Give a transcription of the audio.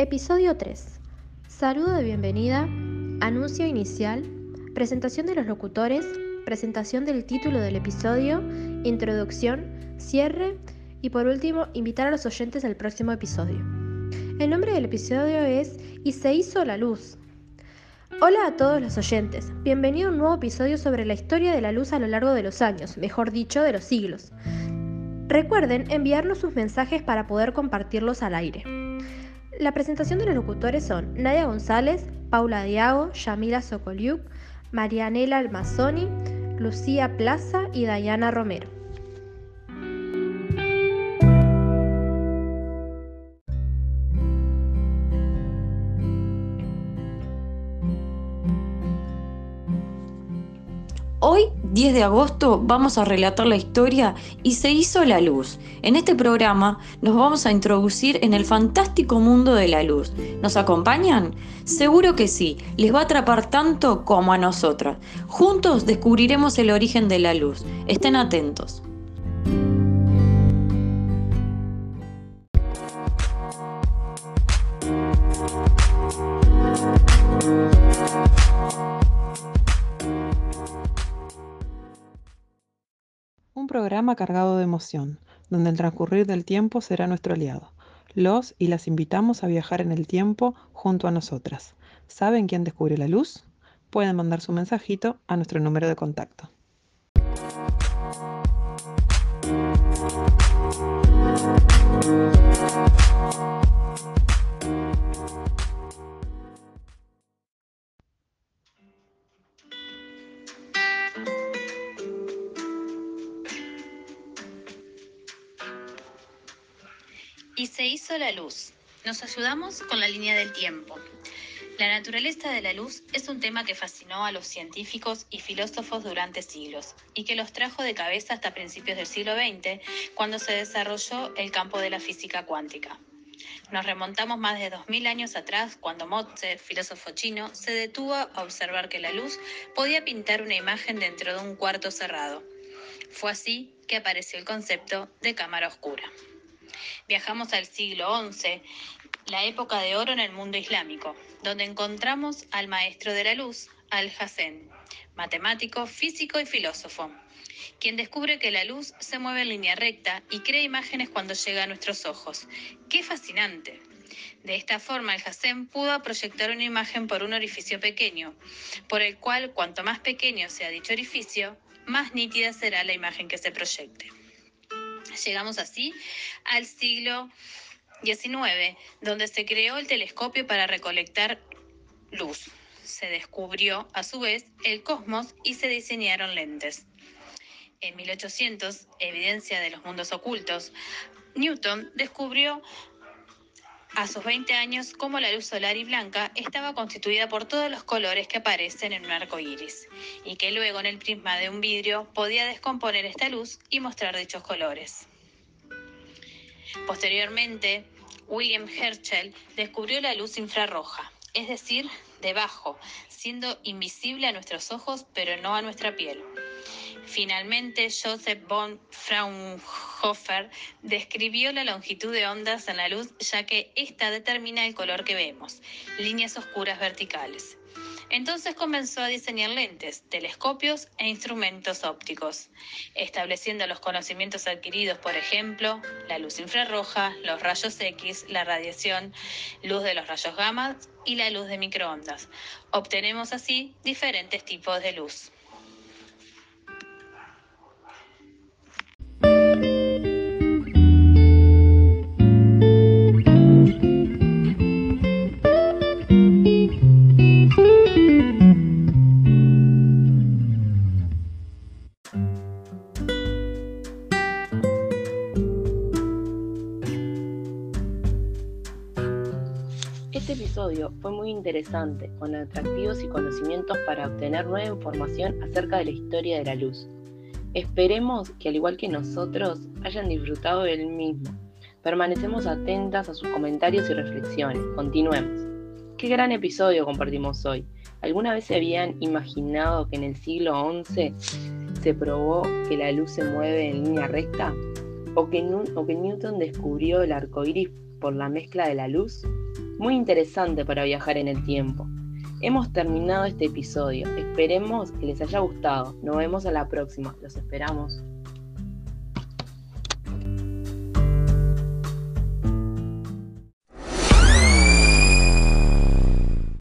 Episodio 3. Saludo de bienvenida, anuncio inicial, presentación de los locutores, presentación del título del episodio, introducción, cierre y por último invitar a los oyentes al próximo episodio. El nombre del episodio es Y se hizo la luz. Hola a todos los oyentes, bienvenido a un nuevo episodio sobre la historia de la luz a lo largo de los años, mejor dicho, de los siglos. Recuerden enviarnos sus mensajes para poder compartirlos al aire. La presentación de los locutores son Nadia González, Paula Diago, Yamila Sokoliuk, Marianela Almazoni, Lucía Plaza y Dayana Romero. Hoy, 10 de agosto, vamos a relatar la historia y se hizo la luz. En este programa nos vamos a introducir en el fantástico mundo de la luz. ¿Nos acompañan? Seguro que sí, les va a atrapar tanto como a nosotras. Juntos descubriremos el origen de la luz. Estén atentos. Programa cargado de emoción, donde el transcurrir del tiempo será nuestro aliado. Los y las invitamos a viajar en el tiempo junto a nosotras. ¿Saben quién descubre la luz? Pueden mandar su mensajito a nuestro número de contacto. Y se hizo la luz. Nos ayudamos con la línea del tiempo. La naturaleza de la luz es un tema que fascinó a los científicos y filósofos durante siglos y que los trajo de cabeza hasta principios del siglo XX, cuando se desarrolló el campo de la física cuántica. Nos remontamos más de 2000 años atrás, cuando Mozart, filósofo chino, se detuvo a observar que la luz podía pintar una imagen dentro de un cuarto cerrado. Fue así que apareció el concepto de cámara oscura. Viajamos al siglo XI, la época de oro en el mundo islámico, donde encontramos al maestro de la luz, Al-Hassen, matemático, físico y filósofo, quien descubre que la luz se mueve en línea recta y crea imágenes cuando llega a nuestros ojos. ¡Qué fascinante! De esta forma, el Hassen pudo proyectar una imagen por un orificio pequeño, por el cual cuanto más pequeño sea dicho orificio, más nítida será la imagen que se proyecte. Llegamos así al siglo XIX, donde se creó el telescopio para recolectar luz. Se descubrió a su vez el cosmos y se diseñaron lentes. En 1800, evidencia de los mundos ocultos, Newton descubrió a sus 20 años cómo la luz solar y blanca estaba constituida por todos los colores que aparecen en un arco iris, y que luego en el prisma de un vidrio podía descomponer esta luz y mostrar dichos colores. Posteriormente, William Herschel descubrió la luz infrarroja, es decir, debajo, siendo invisible a nuestros ojos pero no a nuestra piel. Finalmente, Joseph von Fraunhofer describió la longitud de ondas en la luz ya que ésta determina el color que vemos, líneas oscuras verticales. Entonces comenzó a diseñar lentes, telescopios e instrumentos ópticos, estableciendo los conocimientos adquiridos, por ejemplo, la luz infrarroja, los rayos X, la radiación, luz de los rayos gamma y la luz de microondas. Obtenemos así diferentes tipos de luz. Fue muy interesante, con atractivos y conocimientos para obtener nueva información acerca de la historia de la luz. Esperemos que al igual que nosotros hayan disfrutado del mismo. Permanecemos atentas a sus comentarios y reflexiones. Continuemos. Qué gran episodio compartimos hoy. ¿Alguna vez se habían imaginado que en el siglo XI se probó que la luz se mueve en línea recta? ¿O que, o que Newton descubrió el arco iris por la mezcla de la luz? Muy interesante para viajar en el tiempo. Hemos terminado este episodio. Esperemos que les haya gustado. Nos vemos a la próxima. Los esperamos.